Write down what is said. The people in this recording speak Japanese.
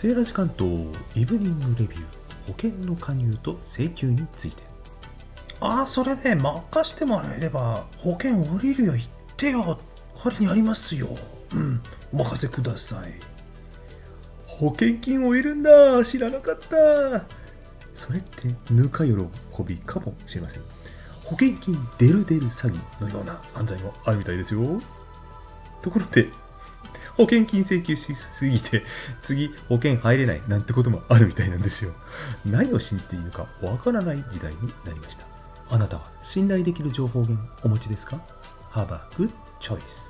セーラー時間とイブニングレビュー保険の加入と請求について。ああそれね任してもらえれば保険降りるよ言ってよ。仮にありますようんお任せください。保険金をいるんだ。知らなかった。それってぬか喜びかもしれません。保険金デルデル詐欺のような犯罪もあるみたいですよ。ところで保険金請求しすぎて 次保険入れないなんてこともあるみたいなんですよ。何を信じていいのかわからない時代になりました。あなたは信頼できる情報源お持ちですか？Have a good choice.